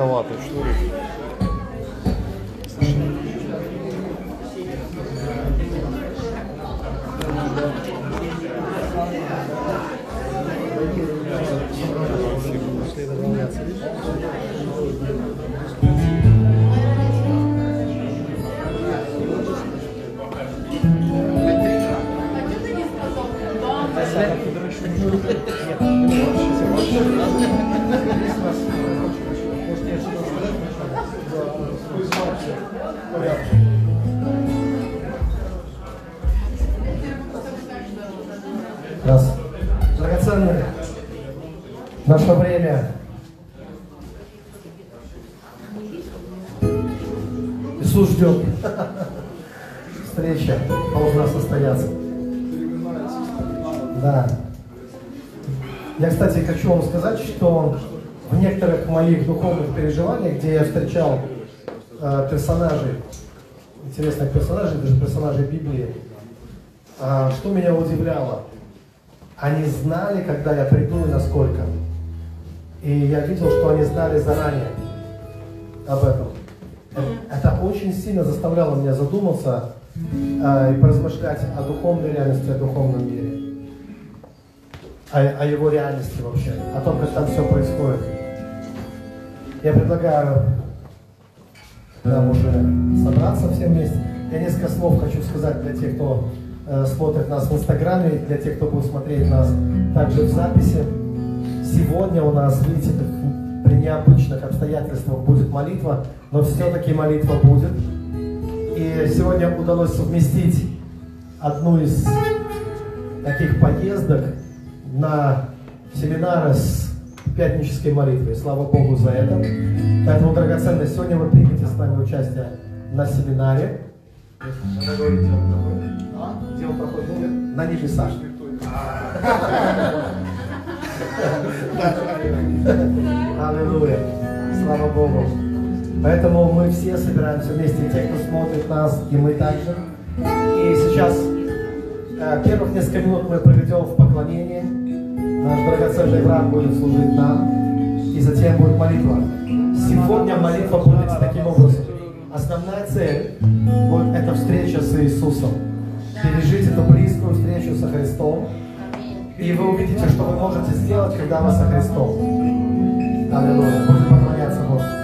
Широковатый, что ли? Встречал э, персонажей, интересных персонажей, даже персонажей Библии, а, что меня удивляло, они знали, когда я приду и насколько. И я видел, что они знали заранее об этом. Э, Это очень сильно заставляло меня задуматься э, и поразмышлять о духовной реальности, о духовном мире. О, о его реальности вообще, о том, как там все происходит. Я предлагаю нам уже собраться все вместе. Я несколько слов хочу сказать для тех, кто э, смотрит нас в Инстаграме, для тех, кто будет смотреть нас также в записи. Сегодня у нас, видите, при необычных обстоятельствах будет молитва, но все-таки молитва будет. И сегодня удалось совместить одну из таких поездок на семинары с пятнической молитвой. Слава Богу за это. Поэтому, драгоценные, сегодня вы примете с нами участие на семинаре. Надо говорить, где он проходит. А? Он проходит? На небесах. Аллилуйя. Слава Богу. Поэтому мы все собираемся вместе, те, кто смотрит нас, и мы также. И сейчас э, первых несколько минут мы проведем в поклонении. Наш драгоценный брат будет служить нам, и затем будет молитва. Сегодня молитва будет таким образом. Основная цель будет эта встреча с Иисусом. Пережить эту близкую встречу со Христом. И вы увидите, что вы можете сделать, когда вы со Христом. Аллилуйя. Будем поклоняться Богу.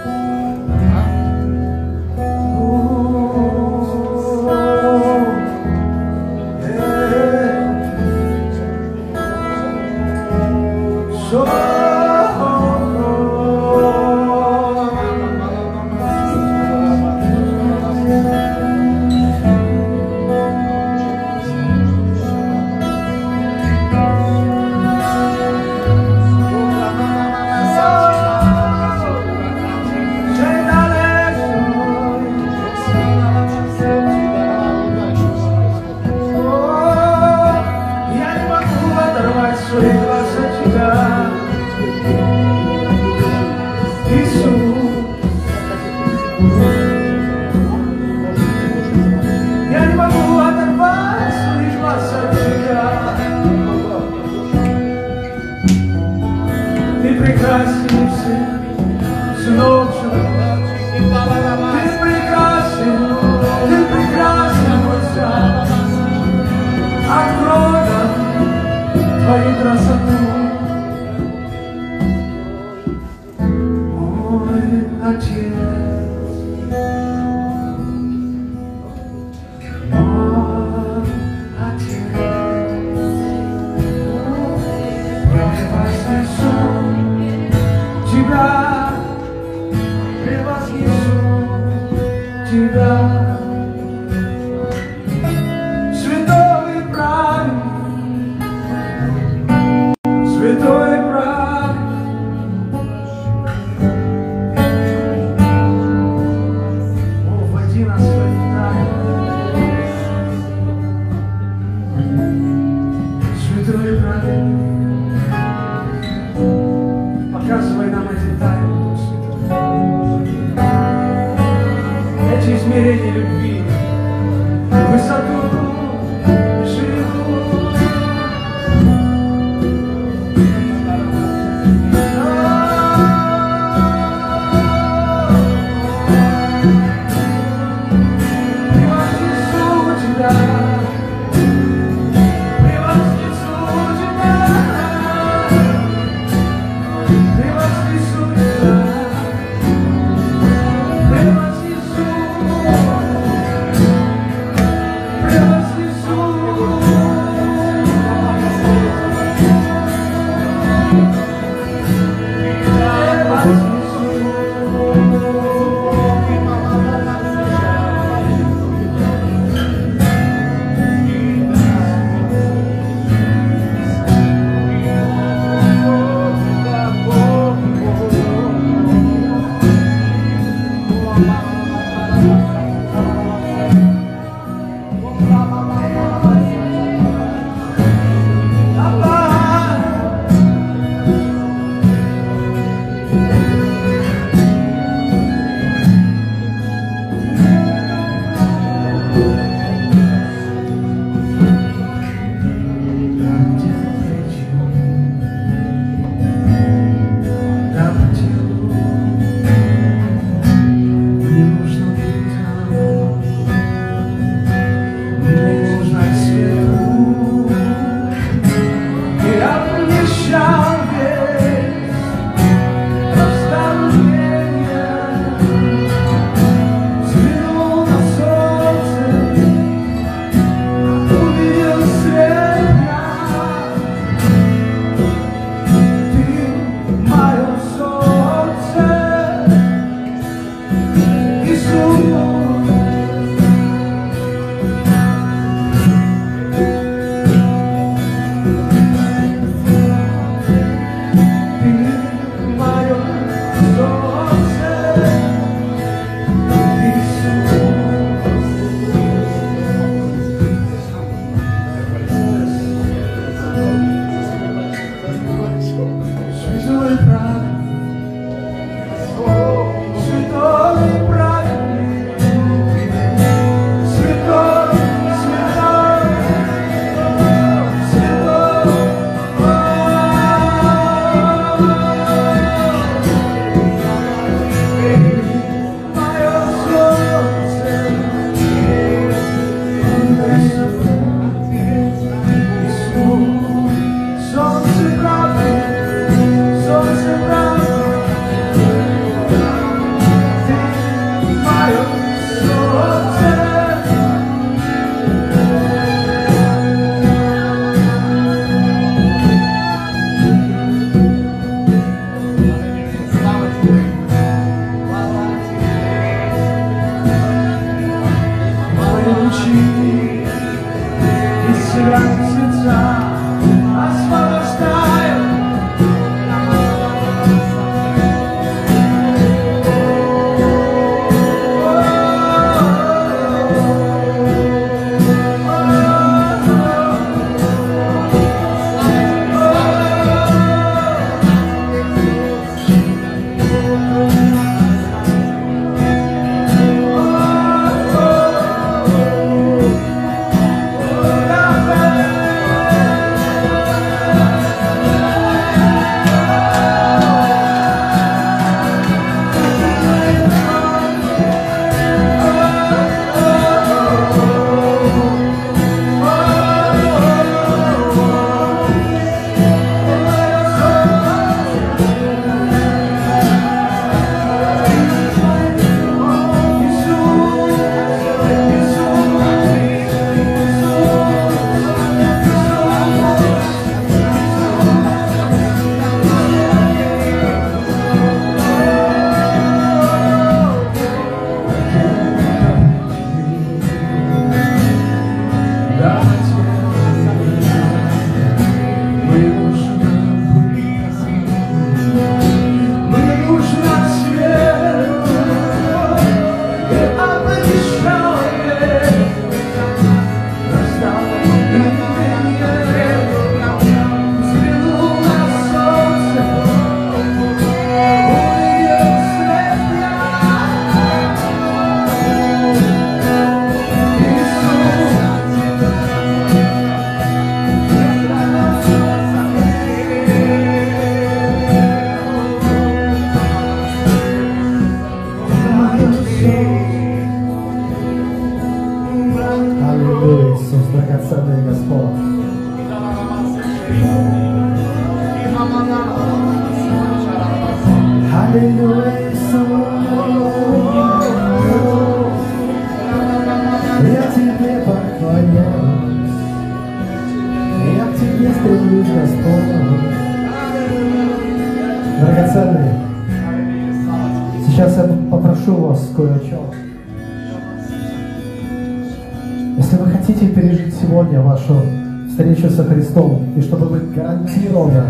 Вашу встречу со Христом, и чтобы вы гарантированно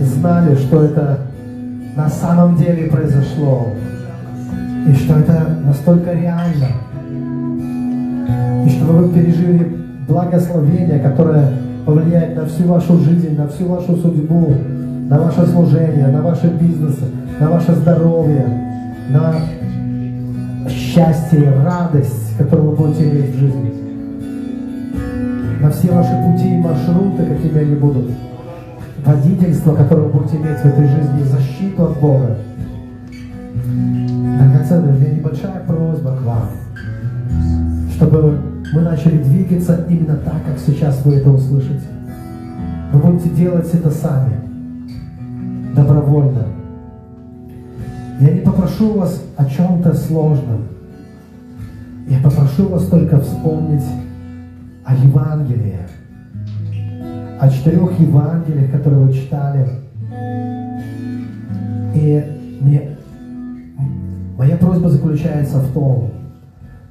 знали, что это на самом деле произошло, и что это настолько реально, и чтобы вы пережили благословение, которое повлияет на всю вашу жизнь, на всю вашу судьбу, на ваше служение, на ваши бизнесы, на ваше здоровье, на счастье, радость, которую вы будете иметь в жизни. На все ваши пути и маршруты, какими они будут. Водительство, которое вы будете иметь в этой жизни, защиту от Бога. Драгоценные, у меня небольшая просьба к вам, чтобы мы начали двигаться именно так, как сейчас вы это услышите. Вы будете делать это сами, добровольно. Я не попрошу вас о чем-то сложном. Я попрошу вас только вспомнить о Евангелии, о четырех Евангелиях, которые вы читали. И мне, моя просьба заключается в том,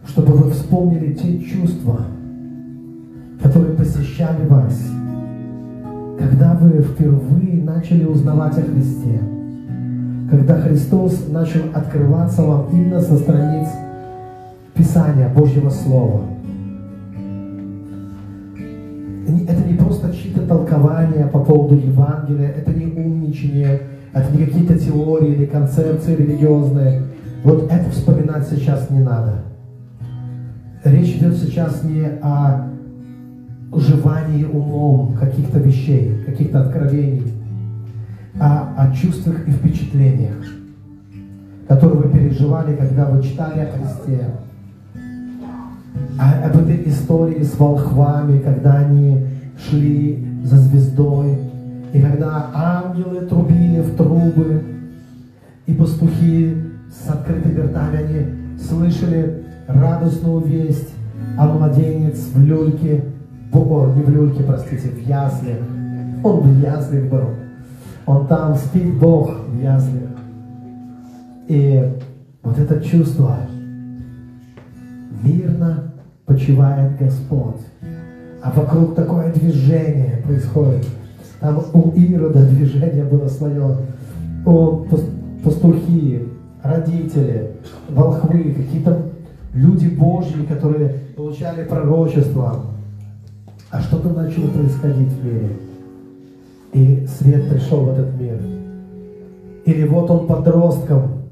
чтобы вы вспомнили те чувства, которые посещали вас, когда вы впервые начали узнавать о Христе, когда Христос начал открываться вам именно со страниц Писания Божьего Слова. Это не просто чьи-то толкования по поводу Евангелия, это не умничание, это не какие-то теории или концепции религиозные. Вот это вспоминать сейчас не надо. Речь идет сейчас не о уживании умом каких-то вещей, каких-то откровений, а о чувствах и впечатлениях, которые вы переживали, когда вы читали о Христе, а об этой истории с волхвами, когда они шли за звездой, и когда ангелы трубили в трубы, и пастухи с открытыми ртами, они слышали радостную весть, а младенец в люльке, о, не в люльке, простите, в яслях. Он в яслях был. Он там спит Бог в яслях. И вот это чувство, мирно почивает Господь. А вокруг такое движение происходит. Там у Ирода движение было свое. У пастухи, родители, волхвы, какие-то люди Божьи, которые получали пророчество, а что-то начало происходить в мире. И свет пришел в этот мир. Или вот он подростком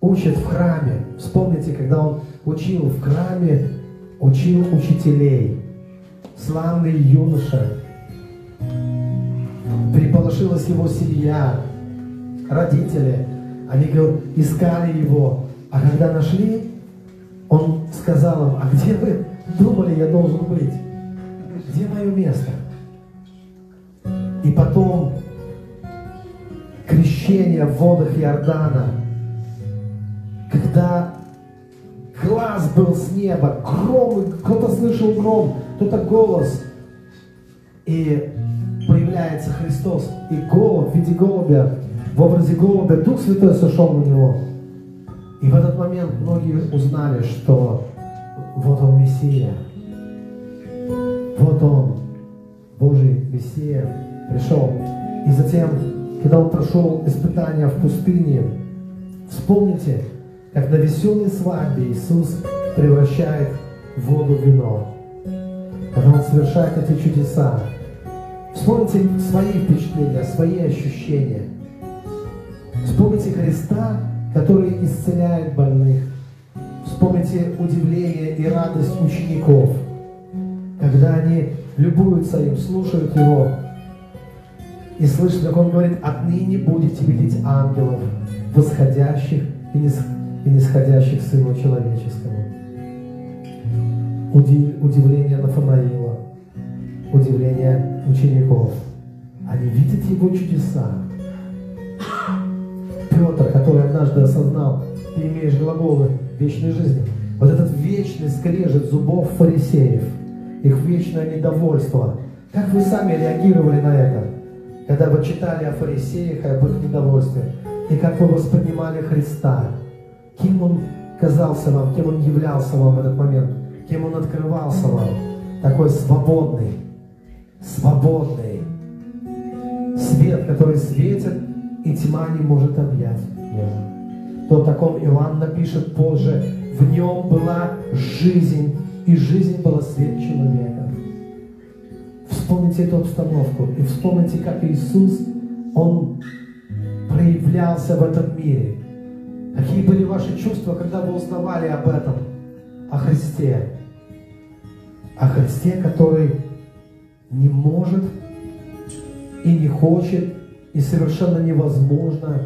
учит в храме. Вспомните, когда он учил в храме, учил учителей. Славный юноша. Переполошилась его семья, родители. Они искали его. А когда нашли, он сказал им, а где вы думали, я должен быть? Где мое место? И потом крещение в водах Иордана, когда глаз был с неба, гром, кто-то слышал гром, кто-то голос, и появляется Христос, и голубь в виде голубя, в образе голубя, Дух Святой сошел на него – и в этот момент многие узнали, что вот он Мессия. Вот он, Божий Мессия, пришел. И затем, когда он прошел испытания в пустыне, вспомните, как на веселой свадьбе Иисус превращает воду в вино. Когда Он совершает эти чудеса. Вспомните свои впечатления, свои ощущения. Вспомните Христа, который исцеляет больных. Вспомните удивление и радость учеников, когда они любуются им, слушают его и слышат, как он говорит, отныне будете видеть ангелов, восходящих и нисходящих к Сыну Человеческому. Удив, удивление Нафанаила, удивление учеников. они видят Его чудеса. Петр, который однажды осознал, ты имеешь глаголы вечной жизни. Вот этот вечный скрежет зубов фарисеев, их вечное недовольство. Как вы сами реагировали на это, когда вы читали о фарисеях и об их недовольстве? И как вы воспринимали Христа? Кем Он казался вам, кем Он являлся вам в этот момент? Кем Он открывался вам? Такой свободный, свободный. Свет, который светит, и тьма не может объять его. То таком Иоанн напишет позже, в нем была жизнь, и жизнь была свет человека. Вспомните эту обстановку и вспомните, как Иисус, Он проявлялся в этом мире. Какие были ваши чувства, когда вы узнавали об этом, о Христе? О Христе, который не может и не хочет, и совершенно невозможно,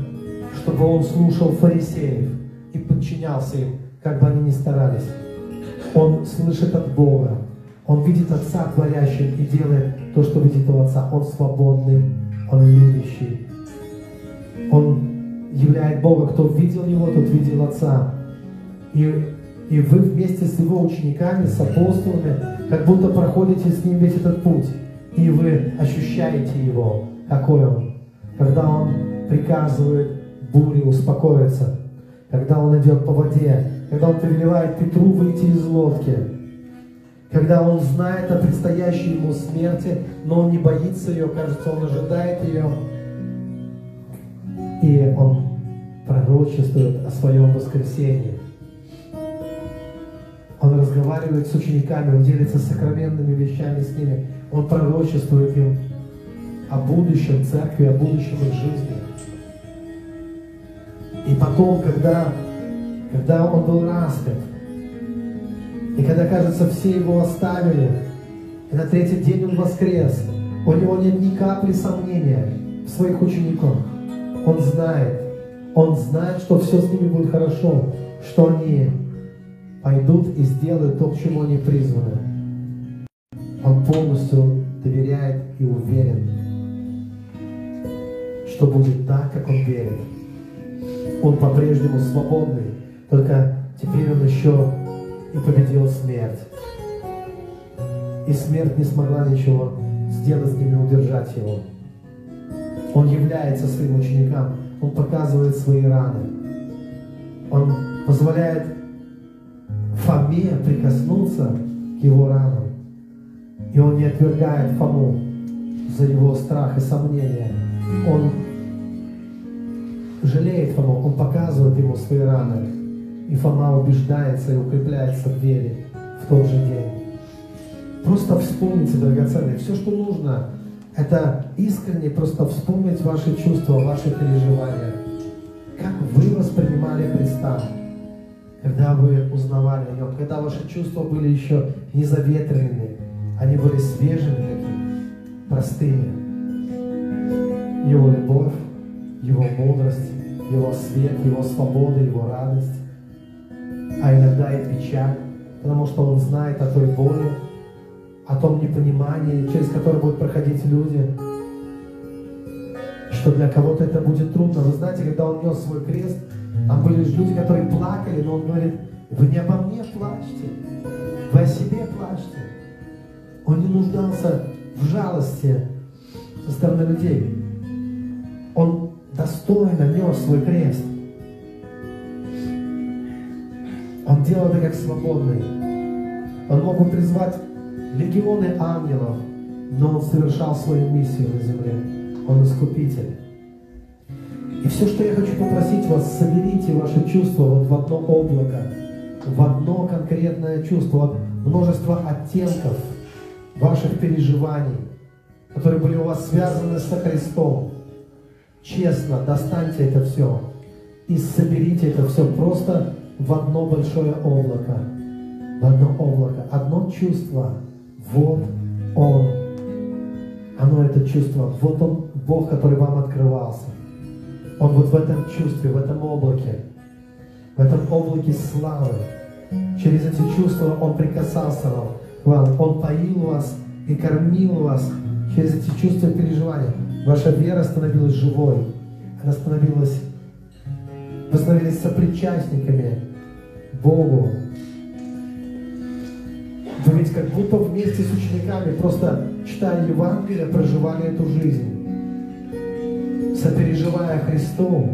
чтобы он слушал фарисеев и подчинялся им, как бы они ни старались. Он слышит от Бога, он видит Отца творящим и делает то, что видит у Отца. Он свободный, он любящий. Он являет Бога. Кто видел Его, тот видел Отца. И, и вы вместе с Его учениками, с апостолами, как будто проходите с Ним весь этот путь. И вы ощущаете Его, какой Он. Когда Он приказывает буре успокоиться, когда Он идет по воде, когда Он повелевает Петру выйти из лодки, когда Он знает о предстоящей Ему смерти, но Он не боится ее, кажется, Он ожидает ее, и Он пророчествует о своем воскресении. Он разговаривает с учениками, Он делится сокровенными вещами с ними. Он пророчествует им о будущем церкви, о будущем их жизни. И потом, когда, когда он был распят, и когда, кажется, все его оставили, и на третий день он воскрес, у него нет ни капли сомнения в своих учениках. Он знает, он знает, что все с ними будет хорошо, что они пойдут и сделают то, к чему они призваны. Он полностью доверяет и уверен, что будет так, как он верит. Он по-прежнему свободный, только теперь он еще и победил смерть. И смерть не смогла ничего сделать с ним и удержать его. Он является своим ученикам, он показывает свои раны. Он позволяет Фоме прикоснуться к его ранам. И он не отвергает Фому за его страх и сомнения. Он жалеет Фому, он показывает ему свои раны. И Фома убеждается и укрепляется в вере в тот же день. Просто вспомните, драгоценные, все, что нужно, это искренне просто вспомнить ваши чувства, ваши переживания. Как вы воспринимали Христа, когда вы узнавали о Нем, когда ваши чувства были еще не заветренными, они были свежими такими, простыми. Его любовь, Его мудрость, Его свет, Его свобода, Его радость, а иногда и печаль, потому что Он знает о той боли, о том непонимании, через которое будут проходить люди, что для кого-то это будет трудно. Вы знаете, когда он нес свой крест, там были люди, которые плакали, но он говорит, вы не обо мне плачьте, вы о себе плачьте. Он не нуждался в жалости со стороны людей. Он достойно нес свой крест. Он делал это как свободный. Он мог бы призвать легионы ангелов, но он совершал свою миссию на земле. Он искупитель. И все, что я хочу попросить вас, соберите ваши чувства вот в одно облако, в одно конкретное чувство, вот множество оттенков ваших переживаний, которые были у вас связаны со Христом. Честно достаньте это все и соберите это все просто в одно большое облако. В одно облако, одно чувство. Вот Он. Оно это чувство. Вот Он, Бог, который вам открывался. Он вот в этом чувстве, в этом облаке, в этом облаке славы. Через эти чувства Он прикасался вам. Он поил вас и кормил вас через эти чувства и переживания. Ваша вера становилась живой. Она становилась, вы становились сопричастниками Богу. Вы ведь как будто вместе с учениками, просто читая Евангелие, проживали эту жизнь, сопереживая Христу,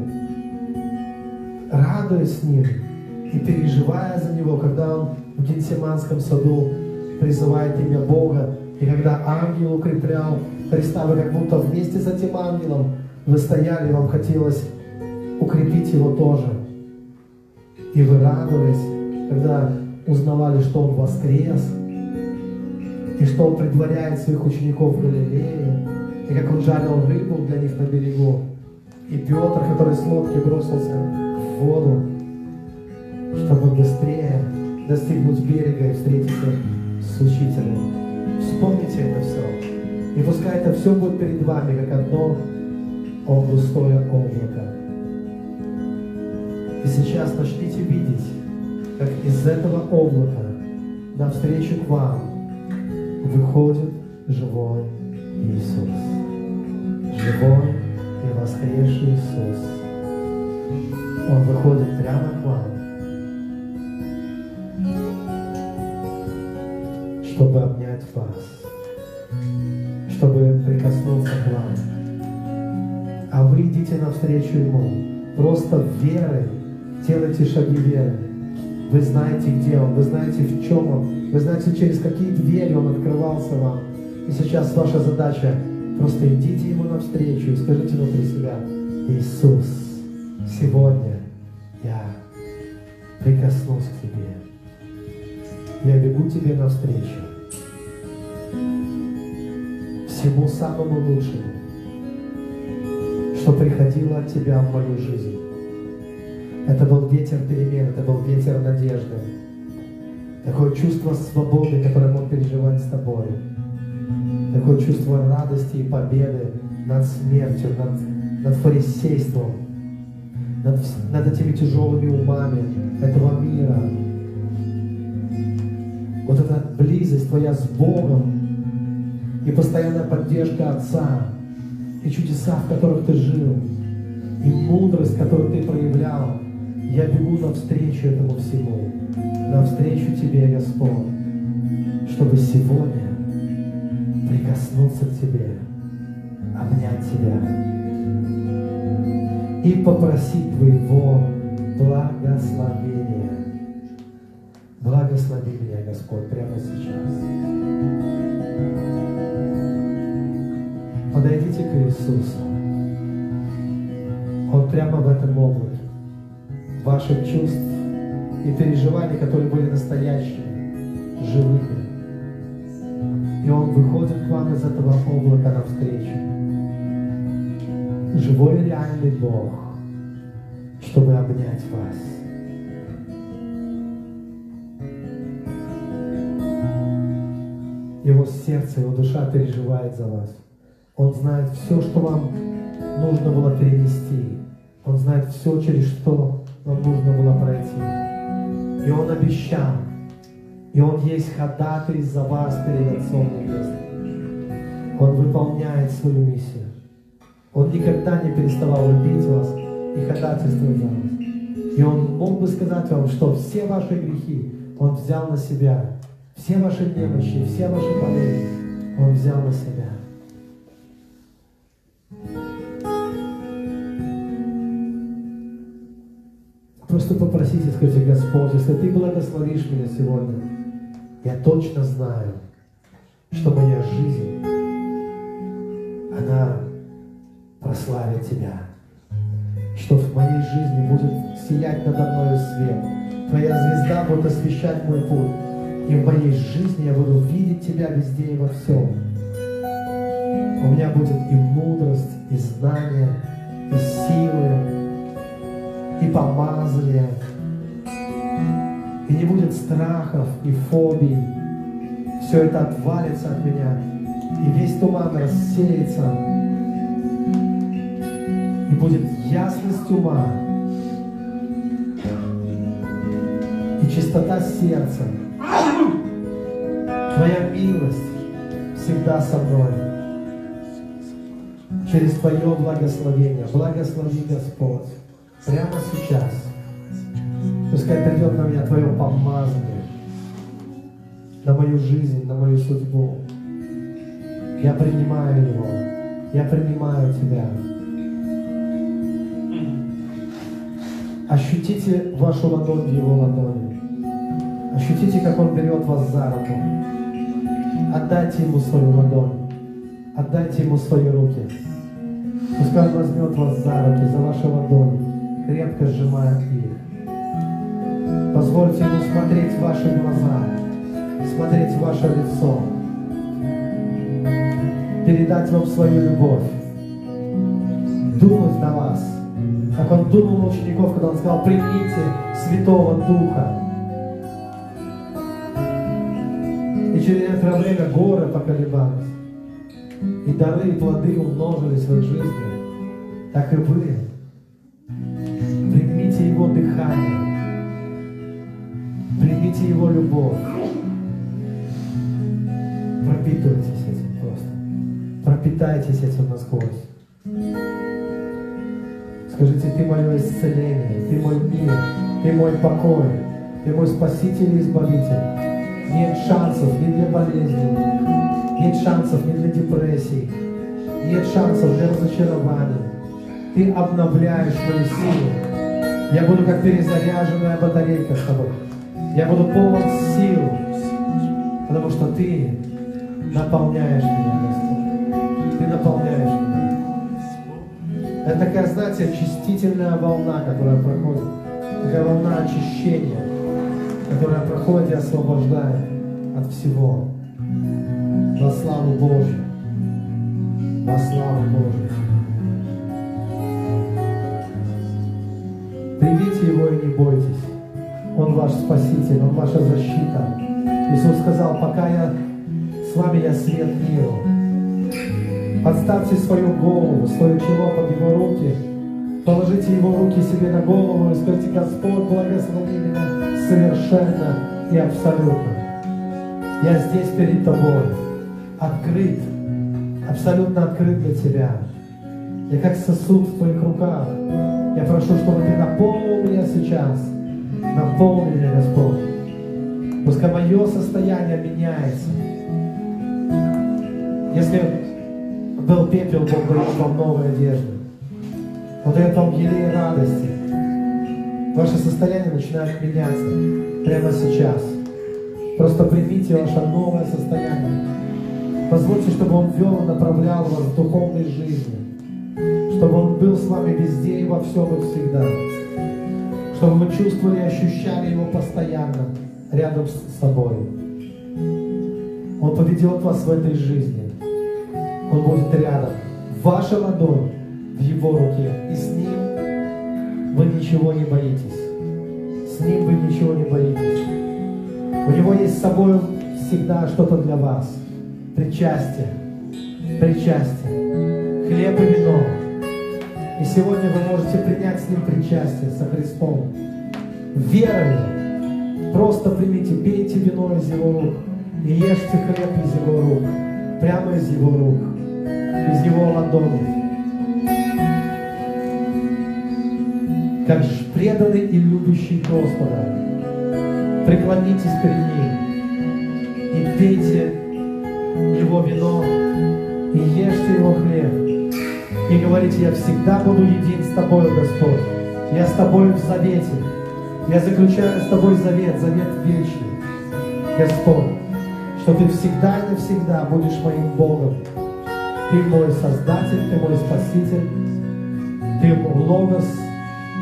радуясь Ним и переживая за Него, когда Он в Генсиманском саду призывает имя Бога, и когда ангел укреплял Христа, вы как будто вместе с этим ангелом вы стояли, вам хотелось укрепить его тоже. И вы радовались, когда узнавали, что он воскрес, и что он предваряет своих учеников в Галилее, и как он жарил рыбу для них на берегу. И Петр, который с лодки бросился в воду, чтобы быстрее достигнуть берега и встретиться с учителем. Вспомните это все. И пускай это все будет перед вами, как одно густое облако. И сейчас начните видеть, как из этого облака навстречу к вам выходит живой Иисус. Живой и воскресший Иисус. Он выходит прямо к вам, чтобы обнять вас, чтобы прикоснуться к вам. А вы идите навстречу Ему. Просто верой делайте шаги веры. Вы знаете, где Он, вы знаете, в чем Он, вы знаете, через какие двери Он открывался вам. И сейчас ваша задача просто идите Ему навстречу и скажите внутри себя, Иисус, сегодня я прикоснусь к Тебе. Я бегу Тебе навстречу. Всему самому лучшему, что приходило от Тебя в мою жизнь. Это был ветер перемен, это был ветер надежды. Такое чувство свободы, которое мог переживать с тобой. Такое чувство радости и победы над смертью, над, над фарисейством, над, над этими тяжелыми умами этого мира. Вот эта близость твоя с Богом и постоянная поддержка Отца, и чудеса, в которых ты жил, и мудрость, которую ты проявлял, я бегу навстречу этому всему, навстречу Тебе, Господь, чтобы сегодня прикоснуться к Тебе, обнять Тебя и попросить Твоего благословения. Благослови меня, Господь, прямо сейчас. Подойдите к Иисусу. Он прямо в этом облаке ваших чувств и переживаний, которые были настоящими, живыми. И Он выходит к вам из этого облака навстречу. Живой реальный Бог, чтобы обнять вас. Его сердце, его душа переживает за вас. Он знает все, что вам нужно было перенести. Он знает все, через что нам нужно было пройти. И Он обещал, и Он есть ходатай за вас перед Отцом Небесным. Он выполняет свою миссию. Он никогда не переставал любить вас и ходатайствовать за вас. И Он мог бы сказать вам, что все ваши грехи Он взял на себя. Все ваши немощи, все ваши болезни Он взял на себя. Просто попросите, скажите, Господь, если Ты благословишь меня сегодня, я точно знаю, что моя жизнь, она прославит Тебя. Что в моей жизни будет сиять надо мною свет. Твоя звезда будет освещать мой путь. И в моей жизни я буду видеть Тебя везде и во всем. У меня будет и мудрость, и знание, и силы, и помазания. И не будет страхов и фобий. Все это отвалится от меня. И весь туман рассеется. И будет ясность ума. И чистота сердца. Твоя милость всегда со мной. через Твое благословение. Благослови, Господь, прямо сейчас. Пускай придет на меня Твое помазание, на мою жизнь, на мою судьбу. Я принимаю его, я принимаю Тебя. Ощутите вашу ладонь в его ладони. Ощутите, как он берет вас за руку. Отдайте ему свою ладонь. Отдайте ему свои руки. Пускай он возьмет вас за руки, за ваши ладони, крепко сжимая их. Позвольте ему смотреть в ваши глаза, смотреть в ваше лицо, передать вам свою любовь, думать на вас, как он думал на учеников, когда он сказал, примите Святого Духа. И через некоторое время горы поколебались, и дары и плоды умножились в их жизни, так и вы. Дыхание, примите Его любовь, пропитывайтесь этим просто, пропитайтесь этим насквозь. Скажите, Ты мое исцеление, Ты мой мир, Ты мой покой, Ты мой Спаситель и Избавитель. Нет шансов ни для болезни, нет шансов ни для депрессии, нет шансов для разочарования. Ты обновляешь мою силу. Я буду как перезаряженная батарейка с тобой. Я буду полон сил, потому что Ты наполняешь меня, Господь. Ты наполняешь меня. Это такая, знаете, очистительная волна, которая проходит. Такая волна очищения, которая проходит и освобождает от всего. Во славу Божью. Во славу Божью. Примите Его и не бойтесь. Он ваш Спаситель, Он ваша защита. Иисус сказал, пока я с вами, я свет миру. Подставьте свою голову, свое чело под Его руки. Положите Его руки себе на голову и скажите, Господь, благослови меня совершенно и абсолютно. Я здесь перед Тобой, открыт, абсолютно открыт для Тебя. Я как сосуд в Твоих руках. Я прошу, чтобы Ты наполнил меня сейчас. Наполни меня, Господь. Пускай мое состояние меняется. Если был пепел, Бог дает вам новые одежды. Он дает вам елей радости. Ваше состояние начинает меняться прямо сейчас. Просто примите ваше новое состояние. Позвольте, чтобы Он вел и направлял вас в духовной жизни. Чтобы Он был с вами везде и во всем и всегда. Чтобы вы чувствовали и ощущали Его постоянно рядом с собой. Он поведет вас в этой жизни. Он будет рядом. Ваша ладонь в Его руке. И с Ним вы ничего не боитесь. С Ним вы ничего не боитесь. У Него есть с собой всегда что-то для вас. Причастие. Причастие. Хлеб и вино. И сегодня вы можете принять с Ним причастие со Христом. Верою. Просто примите, пейте вино из Его рук и ешьте хлеб из Его рук. Прямо из Его рук. Из Его ладони. Как преданный и любящий Господа. Преклонитесь перед Ним и пейте Его вино и ешьте Его хлеб. И говорите, я всегда буду един с Тобой, Господь. Я с Тобой в завете. Я заключаю с Тобой завет, завет вечный. Господь, что Ты всегда и навсегда будешь моим Богом. Ты мой Создатель, Ты мой Спаситель, Ты логос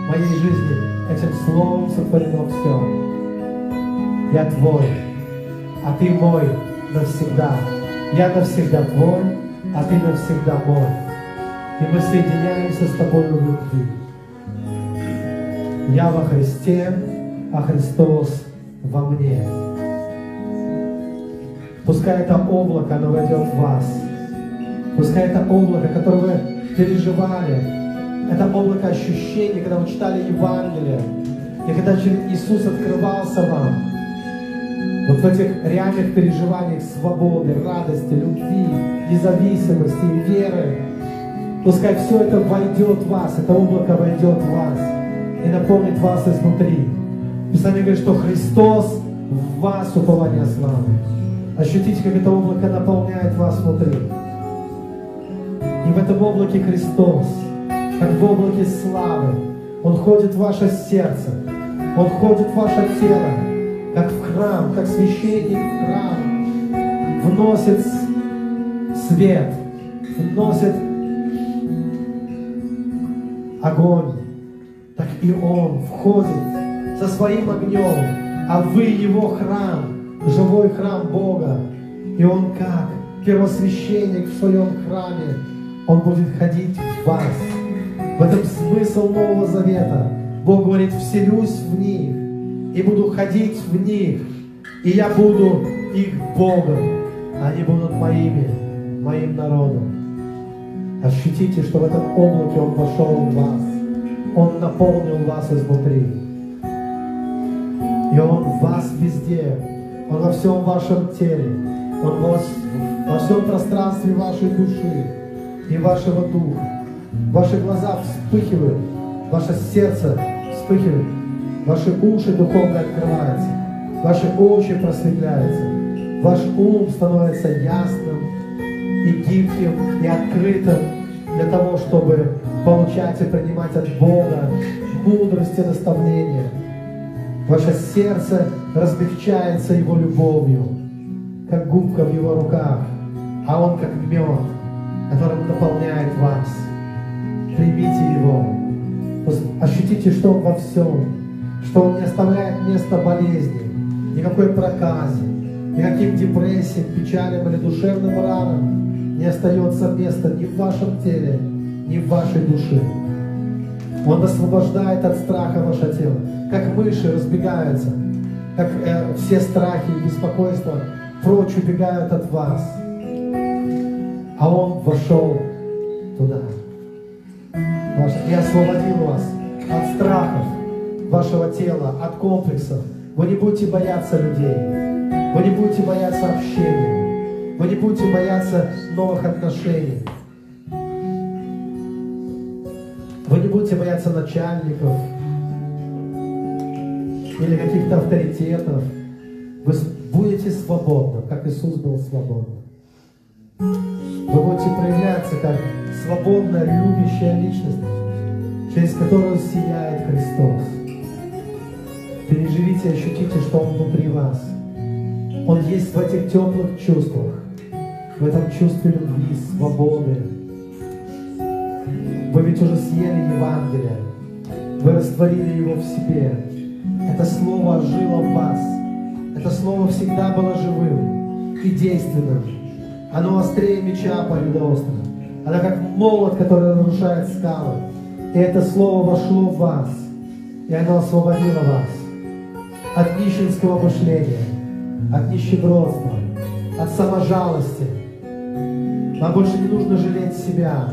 моей жизни. Этим словом сотворено все. Я Твой, а Ты мой навсегда. Я навсегда Твой, а Ты навсегда мой. И мы соединяемся с Тобой в любви. Я во Христе, а Христос во мне. Пускай это облако, оно войдет в вас. Пускай это облако, которое вы переживали, это облако ощущений, когда вы читали Евангелие, и когда Иисус открывался вам, вот в этих реальных переживаниях свободы, радости, любви, независимости веры, Пускай все это войдет в вас, это облако войдет в вас и наполнит вас изнутри. Писание говорит, что Христос в вас упование славы. Ощутите, как это облако наполняет вас внутри. И в этом облаке Христос, как в облаке славы, Он ходит в ваше сердце, Он ходит в ваше тело, как в храм, как священник в храм, вносит свет, вносит огонь, так и Он входит со своим огнем, а вы Его храм, живой храм Бога. И Он как первосвященник в своем храме, Он будет ходить в вас. В этом смысл Нового Завета. Бог говорит, вселюсь в них и буду ходить в них, и я буду их Богом, а они будут моими, моим народом. Ощутите, что в этом облаке Он вошел в вас. Он наполнил вас изнутри. И Он в вас везде. Он во всем вашем теле. Он во, во всем пространстве вашей души и вашего духа. Ваши глаза вспыхивают, ваше сердце вспыхивает, ваши уши духовно открываются, ваши очи просветляются, ваш ум становится ясным и гибким, и открытым для того, чтобы получать и принимать от Бога мудрость и наставление. Ваше сердце размягчается Его любовью, как губка в Его руках, а Он как мед, которым наполняет вас. Примите Его. Ощутите, что Он во всем, что Он не оставляет места болезни, никакой проказе, никаким депрессиям, печалям или душевным ранам не остается места ни в вашем теле, ни в вашей душе. Он освобождает от страха ваше тело, как мыши разбегаются, как э, все страхи и беспокойства прочь убегают от вас. А Он вошел туда и освободил вас от страхов вашего тела, от комплексов. Вы не будете бояться людей, вы не будете бояться общения, вы не будете бояться новых отношений. Вы не будете бояться начальников или каких-то авторитетов. Вы будете свободны, как Иисус был свободным. Вы будете проявляться как свободная, любящая личность, через которую сияет Христос. Переживите, ощутите, что Он внутри вас. Он есть в этих теплых чувствах, в этом чувстве любви, свободы. Вы ведь уже съели Евангелие, вы растворили его в себе. Это слово жило в вас. Это слово всегда было живым и действенным. Оно острее меча по острова. Оно как молот, который разрушает скалы. И это слово вошло в вас. И оно освободило вас от нищенского мышления, от нищебродства, от саможалости. Вам больше не нужно жалеть себя.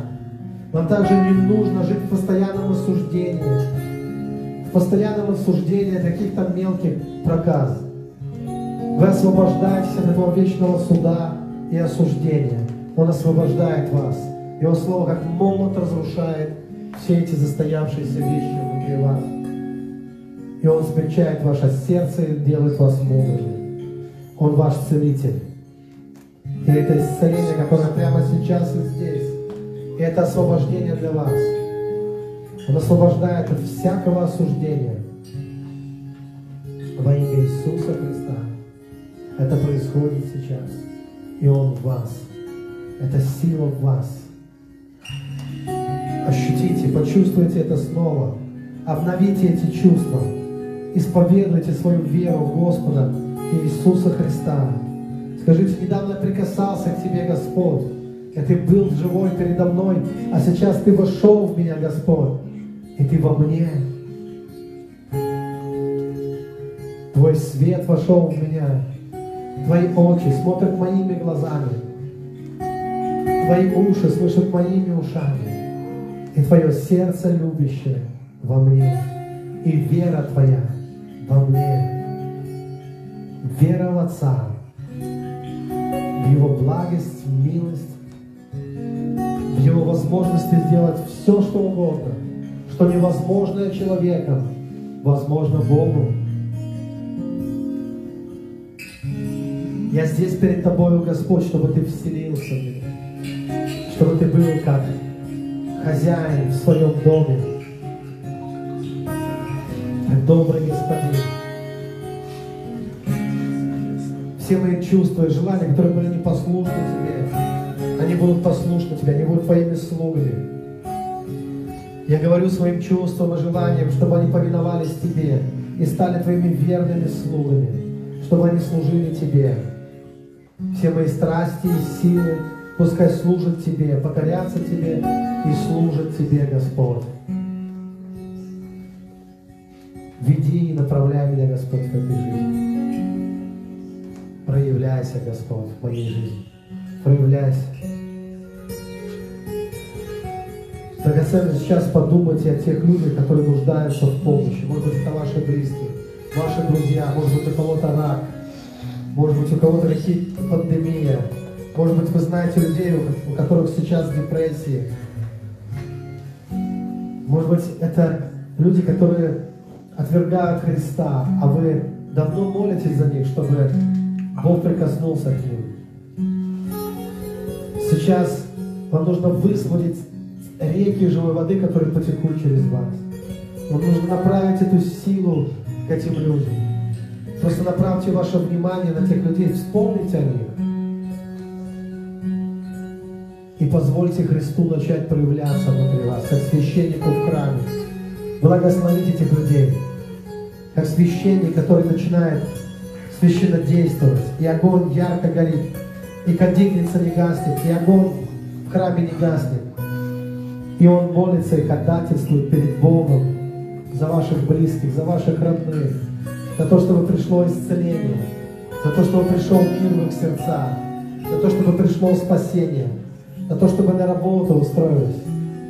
Вам также не нужно жить в постоянном осуждении, в постоянном осуждении каких-то мелких проказ. Вы освобождаетесь от этого вечного суда и осуждения. Он освобождает вас. Его слово как молот разрушает все эти застоявшиеся вещи внутри вас. И Он смягчает ваше сердце и делает вас мудрыми. Он ваш целитель. И это исцеление, которое прямо сейчас и здесь. И это освобождение для вас. Он освобождает от всякого осуждения. Во имя Иисуса Христа. Это происходит сейчас. И Он в вас. Это сила в вас. Ощутите, почувствуйте это снова. Обновите эти чувства. Исповедуйте свою веру в Господа Иисуса Христа. Скажите, недавно прикасался к тебе Господь, и ты был живой передо мной, а сейчас ты вошел в меня, Господь, и ты во мне. Твой свет вошел в меня. Твои очи смотрят моими глазами. Твои уши слышат моими ушами. И твое сердце любящее во мне. И вера твоя во мне. Вера в Отца, в Его благость, милость, в Его возможности сделать все, что угодно, что невозможное человеком, возможно Богу. Я здесь перед Тобою, Господь, чтобы Ты вселился в меня, чтобы Ты был как хозяин в своем доме, как добрый господин. Все мои чувства и желания, которые были непослушны Тебе, они будут послушны Тебе, они будут Твоими слугами. Я говорю своим чувствам и желаниям, чтобы они повиновались Тебе и стали Твоими верными слугами, чтобы они служили Тебе. Все мои страсти и силы пускай служат Тебе, покорятся Тебе и служат Тебе, Господь. Веди и направляй меня, Господь, в этой жизни. Проявляйся, Господь, в моей жизни. Проявляйся. Драгоценно сейчас подумайте о тех людях, которые нуждаются в помощи. Может быть, это ваши близкие, ваши друзья, может быть, у кого-то рак, может быть, у кого-то какие-то пандемия, может быть, вы знаете людей, у которых сейчас депрессии. Может быть, это люди, которые отвергают Христа, а вы давно молитесь за них, чтобы Бог прикоснулся к ним. Сейчас вам нужно высвободить реки живой воды, которые потекут через вас. Вам нужно направить эту силу к этим людям. Просто направьте ваше внимание на тех людей, вспомните о них. И позвольте Христу начать проявляться внутри вас, как священнику в храме. Благословите этих людей, как священник, который начинает священно действовать, и огонь ярко горит, и кадильница не гаснет, и огонь в храме не гаснет. И он молится и ходатайствует перед Богом за ваших близких, за ваших родных, за то, чтобы пришло исцеление, за то, чтобы пришел мир в их сердца, за то, чтобы пришло спасение, за то, чтобы на работу устроились,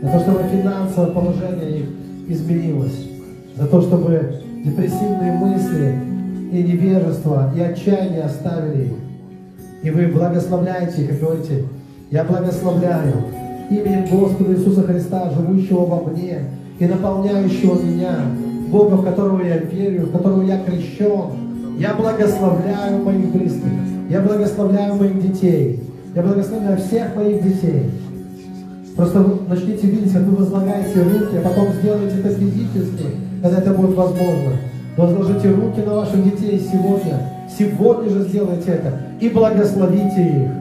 за то, чтобы финансовое положение их изменилось, за то, чтобы депрессивные мысли и невежество, и отчаяние оставили. И вы благословляете их и говорите, я благословляю именем Господа Иисуса Христа, живущего во мне и наполняющего меня, Бога, в которого я верю, в которого я крещен. Я благословляю моих близких, я благословляю моих детей, я благословляю всех моих детей. Просто начните видеть, как вы возлагаете руки, а потом сделайте это физически, когда это будет возможно. Возложите руки на ваших детей сегодня. Сегодня же сделайте это и благословите их.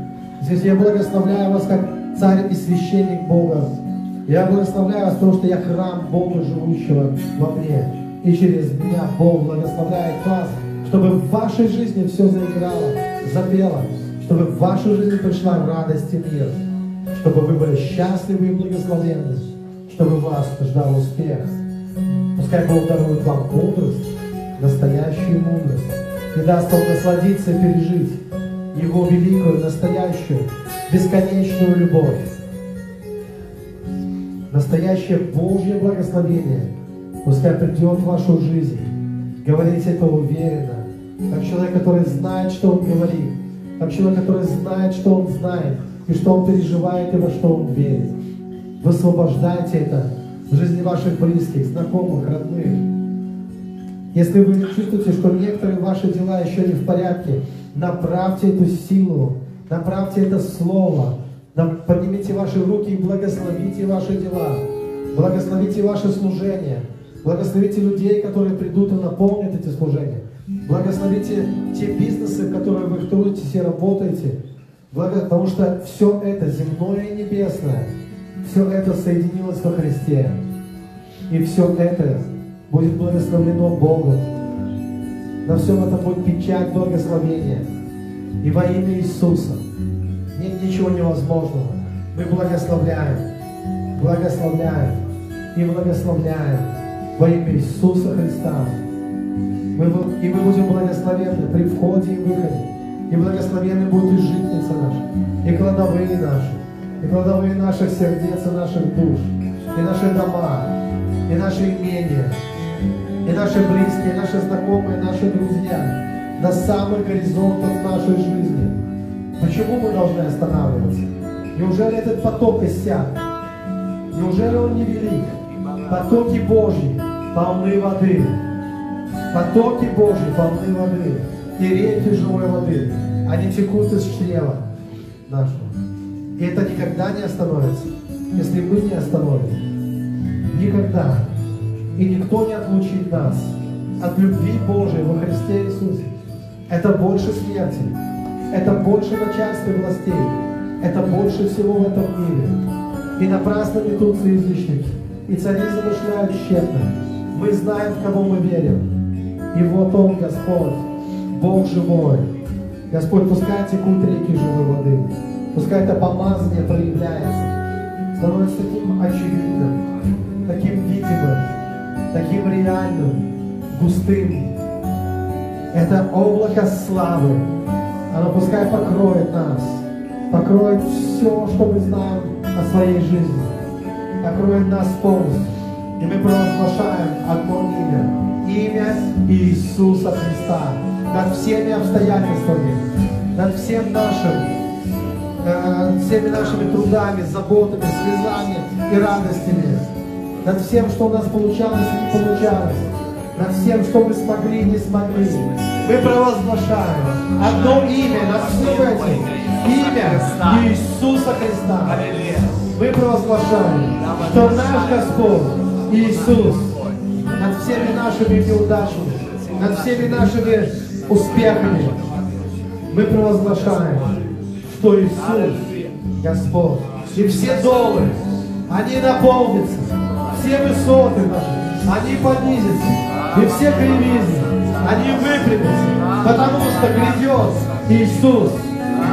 Здесь я благословляю вас как царь и священник Бога. Я благословляю вас, потому что я храм Бога, живущего во мне. И через меня Бог благословляет вас, чтобы в вашей жизни все заиграло, запело, чтобы в вашу жизнь пришла радость и мир, чтобы вы были счастливы и благословенны, чтобы вас ждал успех. Пускай Бог дарует вам мудрость, настоящую мудрость, и даст вам насладиться и пережить Его великую, настоящую, бесконечную любовь. Настоящее Божье благословение пускай придет в вашу жизнь. Говорите это уверенно, как человек, который знает, что он говорит, как человек, который знает, что он знает, и что он переживает, и во что он верит. Высвобождайте это в жизни ваших близких, знакомых, родных. Если вы чувствуете, что некоторые ваши дела еще не в порядке, направьте эту силу, направьте это слово, поднимите ваши руки и благословите ваши дела, благословите ваше служение, благословите людей, которые придут и наполнят эти служения, благословите те бизнесы, в которые вы трудитесь и работаете, потому что все это земное и небесное, все это соединилось во Христе. И все это будет благословлено Богом. На всем этом будет печать благословения. И во имя Иисуса нет ничего невозможного. Мы благословляем, благословляем и благословляем во имя Иисуса Христа. Мы, и мы будем благословенны при входе и выходе. И благословенны будут и житницы наши, и кладовые наши, и кладовые наших сердец и наших душ, и наши дома, и наши имения, и наши близкие, и наши знакомые, и наши друзья на самых горизонтах нашей жизни. Почему мы должны останавливаться? Неужели этот поток иссяк? Неужели Он не велик? Потоки Божьи полны воды. Потоки Божьи полны воды. И реки живой воды. Они текут из чрева нашего. И это никогда не остановится, если мы не остановим. Никогда. И никто не отлучит нас от любви Божией во Христе Иисусе. Это больше смерти. Это больше начальства властей. Это больше всего в этом мире. И напрасно метутся язычники. И цари замышляют тщетно. Мы знаем, в кого мы верим. И вот Он, Господь, Бог живой. Господь, пускай текут реки живой воды. Пускай это помазание проявляется. Становится таким очевидным, таким видимым, таким реальным, густым. Это облако славы. Оно пускай покроет нас, покроет все, что мы знаем о своей жизни, покроет нас полностью. И мы провозглашаем одно имя. Имя Иисуса Христа. Над всеми обстоятельствами, над всем нашим, э, всеми нашими трудами, заботами, слезами и радостями. Над всем, что у нас получалось и не получалось. Над всем, что мы смогли и не смогли. Мы провозглашаем одно имя над всем этим. Имя Иисуса Христа. Мы провозглашаем, что наш Господь Иисус над всеми нашими неудачами, над всеми нашими успехами, мы провозглашаем, что Иисус Господь. И все долы, они наполнятся, все высоты наши, они понизятся, и все кривизны, они выпрямятся, потому что грядет Иисус.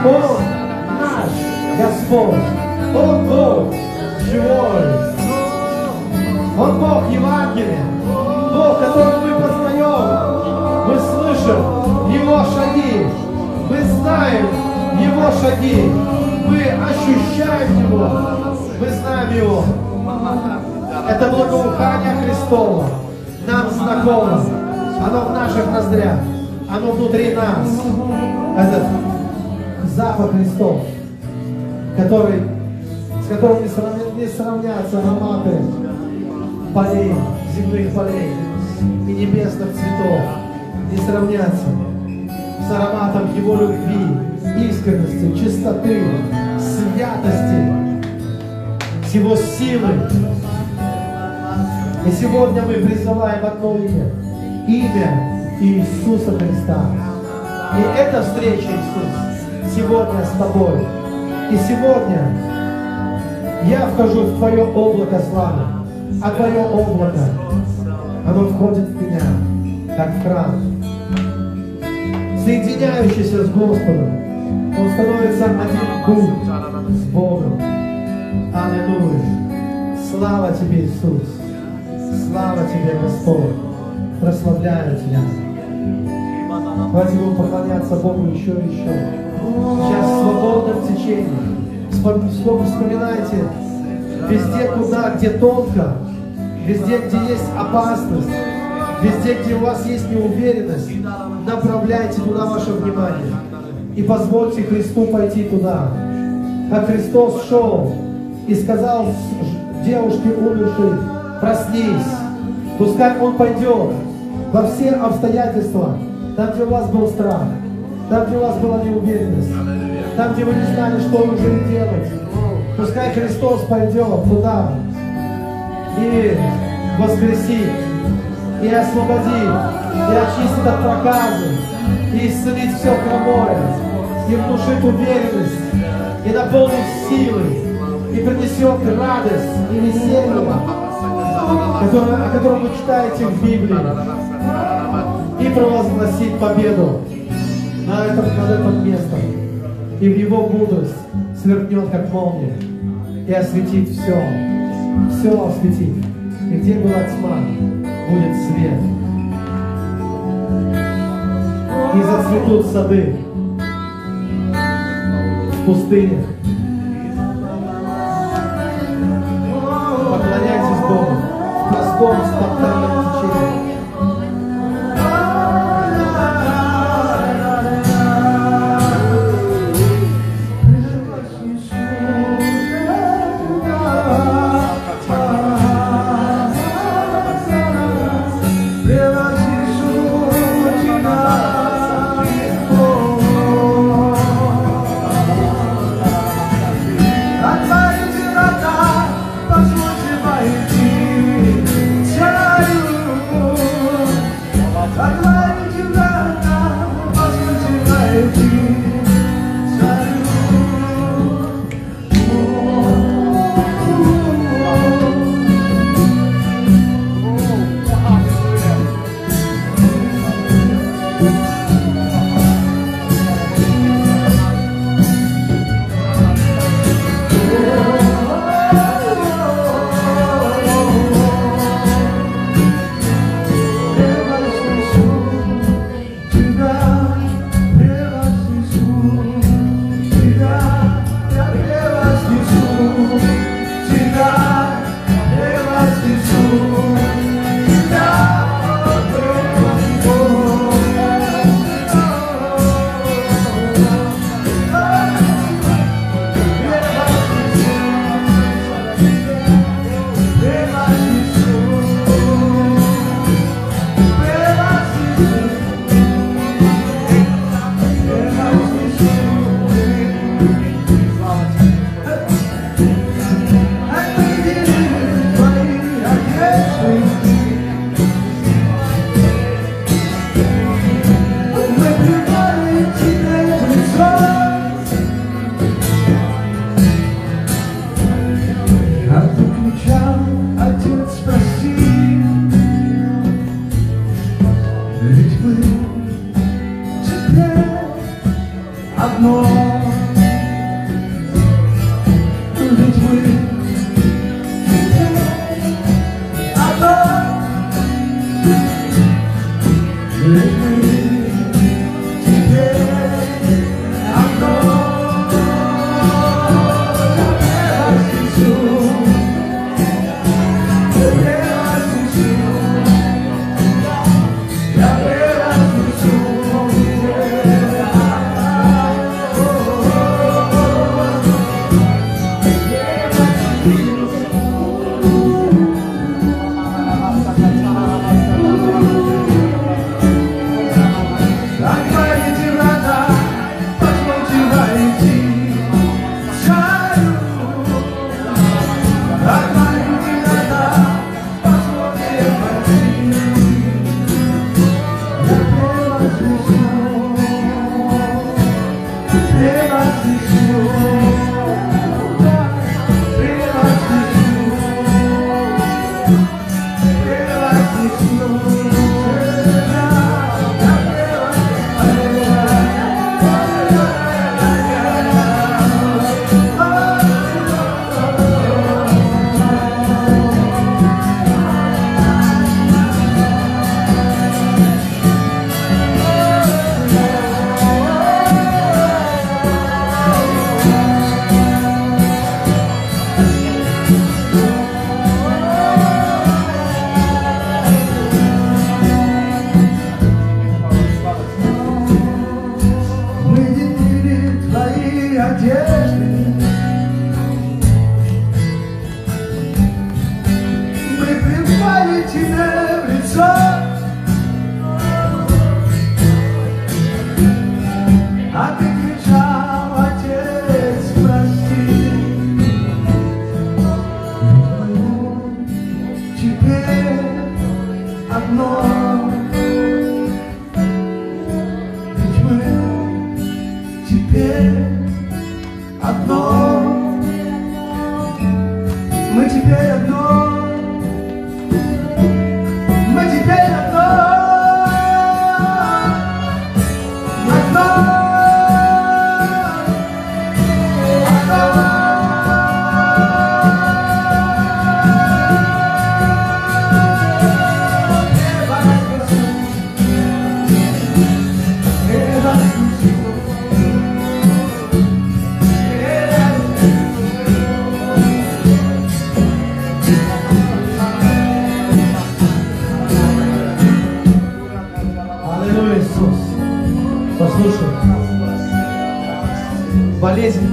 Он наш Господь, Он Бог живой. Он Бог Евангелия, Бог, которого мы познаем. Мы слышим Его шаги, мы знаем Его шаги, мы ощущаем Его, мы знаем Его. Это благоухание Христова нам знакомо. Оно в наших ноздрях, оно внутри нас. Этот запах Христов, который, с которым не, сравня, не сравнятся ароматы полей, земных полей и небесных цветов, не сравнятся с ароматом Его любви, искренности, чистоты, святости, с Его силы. И сегодня мы призываем одно имя. Имя Иисуса Христа. И эта встреча, Иисус, сегодня с тобой. И сегодня я вхожу в Твое облако славы. А Твое облако, оно входит в меня, как в храм. Соединяющийся с Господом, он становится один дух с Богом. Аллилуйя. Слава Тебе, Иисус. Слава Тебе, Господь. Прославляю Тебя. Давайте будем поклоняться Богу еще и еще. Сейчас в свободном течении. Вспом- Вспоминайте, везде, куда, где тонко, везде, где есть опасность, везде, где у вас есть неуверенность, направляйте туда ваше внимание. И позвольте Христу пойти туда. Как Христос шел и сказал девушке умершей, проснись. Пускай Он пойдет во все обстоятельства, там, где у вас был страх, там, где у вас была неуверенность, там, где вы не знали, что уже делать. Пускай Христос пойдет туда и воскресит, и освободит, и очистит от проказы, и исцелит все хромое, и внушит уверенность, и наполнит силой, и принесет радость и веселье, которое, о котором вы читаете в Библии, и провозгласит победу на этом, над этим местом, и в его мудрость сверкнет, как молния, и осветит все, все осветит. И где была тьма, будет свет. И зацветут сады в пустынях. В простом,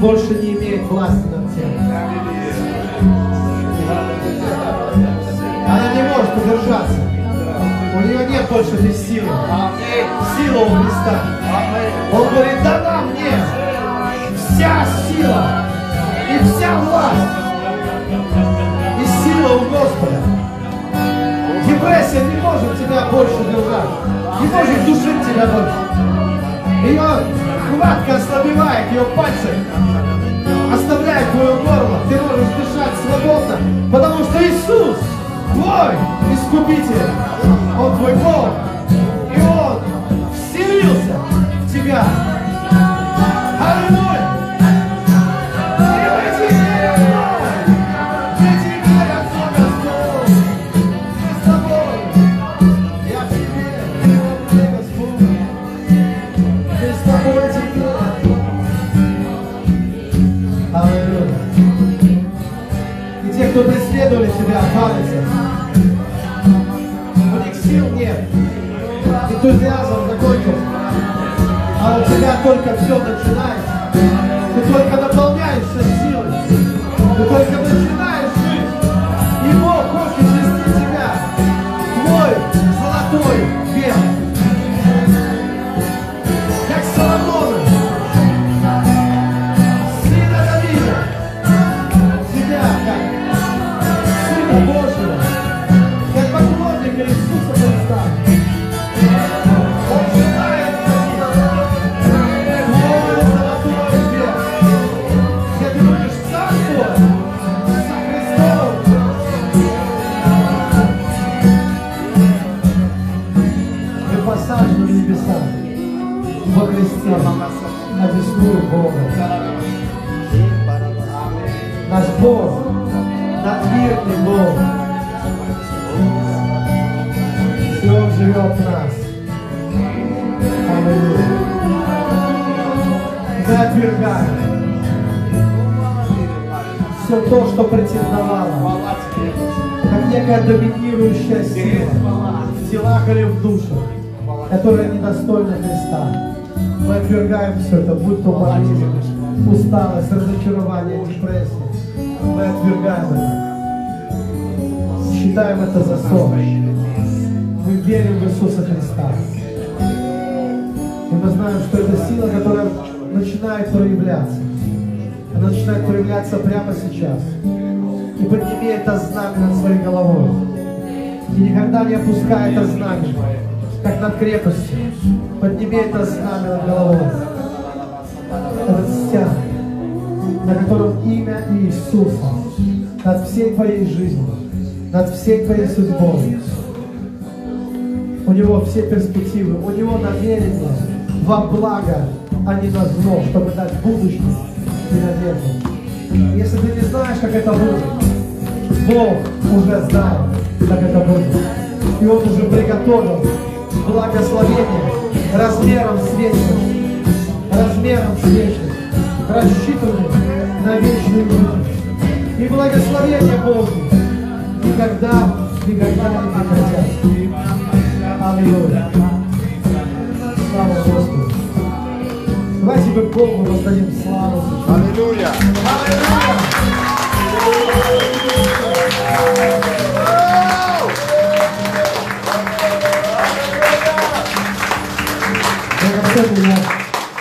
больше не имеет власти над сердцем. Она не может удержаться. У нее нет больше этой силы. Сила у Христа. Он говорит, дана мне вся сила и вся власть. И сила у Господа. Депрессия не может тебя больше держать. Не может душить тебя больше. Ее Хватка ослабевает ее пальцы, оставляет твое горло. Ты можешь дышать свободно, потому что Иисус твой Искупитель. Он твой Бог. Претендовало, как некая доминирующая сила в телах или в душах, которая недостойна Христа. Мы отвергаем все это, будь то болезнь, усталость, разочарование, депрессия. Мы отвергаем это. Считаем это за сон. Мы верим в Иисуса Христа. И мы знаем, что это сила, которая начинает проявляться. Она начинает проявляться прямо сейчас. И подними это знамя над своей головой. И никогда не опускай это знамя, как над крепостью. Подними это знамя над головой. Этот стяг, на котором имя Иисуса над всей твоей жизнью, над всей твоей судьбой. У него все перспективы, у него намерения во благо, а не на зло, чтобы дать будущее и надежду. Если ты не знаешь, как это будет, Бог уже знает, как это будет. И Он уже приготовил благословение размером с вечность, размером с вечность, рассчитанным на вечную жизнь. И благословение Божье никогда, никогда не прекратятся. Аллилуйя. Слава Господу. Давайте мы Богу воздадим славу. Аллилуйя! Драгоценный,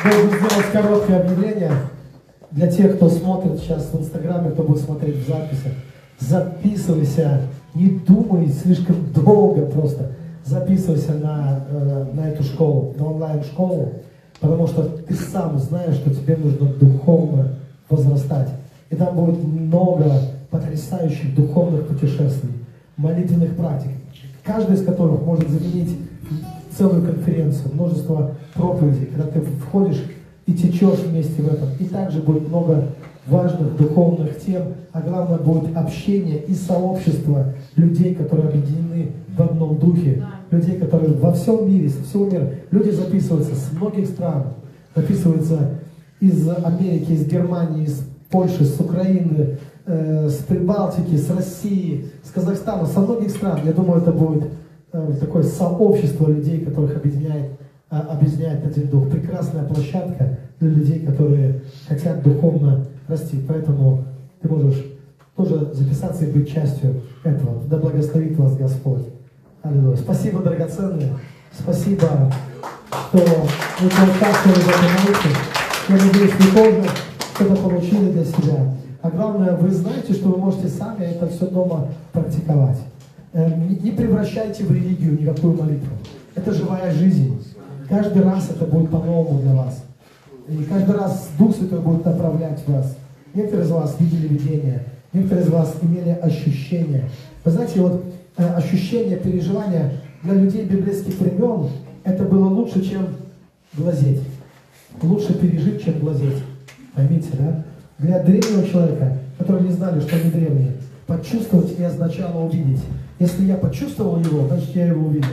я должен сделать короткое объявление для тех, кто смотрит сейчас в Инстаграме, кто будет смотреть в записи. Записывайся, не думай слишком долго просто. Записывайся на, э, на эту школу, на онлайн-школу, потому что ты сам знаешь, что тебе нужно духовно возрастать. И там будет много потрясающих духовных путешествий, молитвенных практик, каждая из которых может заменить целую конференцию, множество проповедей, когда ты входишь и течешь вместе в этом. И также будет много важных духовных тем, а главное будет общение и сообщество людей, которые объединены в одном духе, людей, которые во всем мире, со всего мира, люди записываются с многих стран, записываются из Америки, из Германии, из Польши, с Украины, э, с Прибалтики, с России, с Казахстана, со многих стран. Я думаю, это будет э, такое сообщество людей, которых объединяет, а, объединяет один дух. Прекрасная площадка для людей, которые хотят духовно расти. Поэтому ты можешь тоже записаться и быть частью этого. Да благословит вас Господь. Аллилуйя. Спасибо, драгоценные. Спасибо, что вы поучаствовали в этой науке. Я надеюсь, вы тоже что-то получили для себя. А главное, вы знаете, что вы можете сами это все дома практиковать. Э, Не превращайте в религию никакую молитву. Это живая жизнь. Каждый раз это будет по-новому для вас. И каждый раз Дух Святой будет направлять вас. Некоторые из вас видели видение, некоторые из вас имели ощущения. Вы знаете, вот э, ощущение, переживания для людей библейских времен, это было лучше, чем глазеть. Лучше пережить, чем глазеть. Поймите, да? Для древнего человека, которые не знали, что они древние, почувствовать и означало увидеть. Если я почувствовал его, значит я его увидел.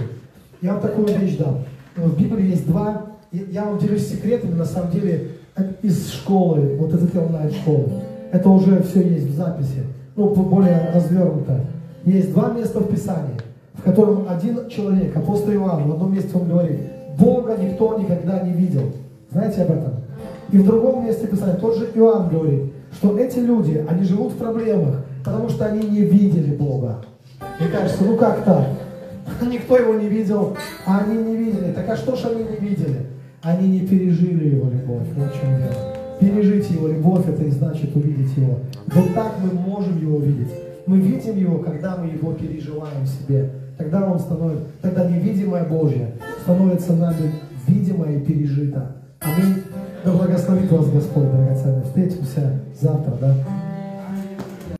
Я вам такую вещь дам. В Библии есть два, я вам делюсь секретами, на самом деле, из школы, вот из этой онлайн-школы. Это уже все есть в записи, ну, более развернуто. Есть два места в Писании, в котором один человек, апостол Иоанн, в одном месте он говорит, Бога никто никогда не видел. Знаете об этом? И в другом месте Писания тот же Иоанн говорит, что эти люди, они живут в проблемах, потому что они не видели Бога. Мне кажется, ну как так? Никто его не видел, а они не видели. Так а что ж они не видели? Они не пережили его любовь. Вот в чем дело. Пережить его любовь, это и значит увидеть его. Вот так мы можем его видеть. Мы видим его, когда мы его переживаем в себе. Тогда он становится, тогда невидимое Божье становится нами видимое и пережито. Аминь. Да благословит вас Господь, драгоценный. Встретимся завтра, да?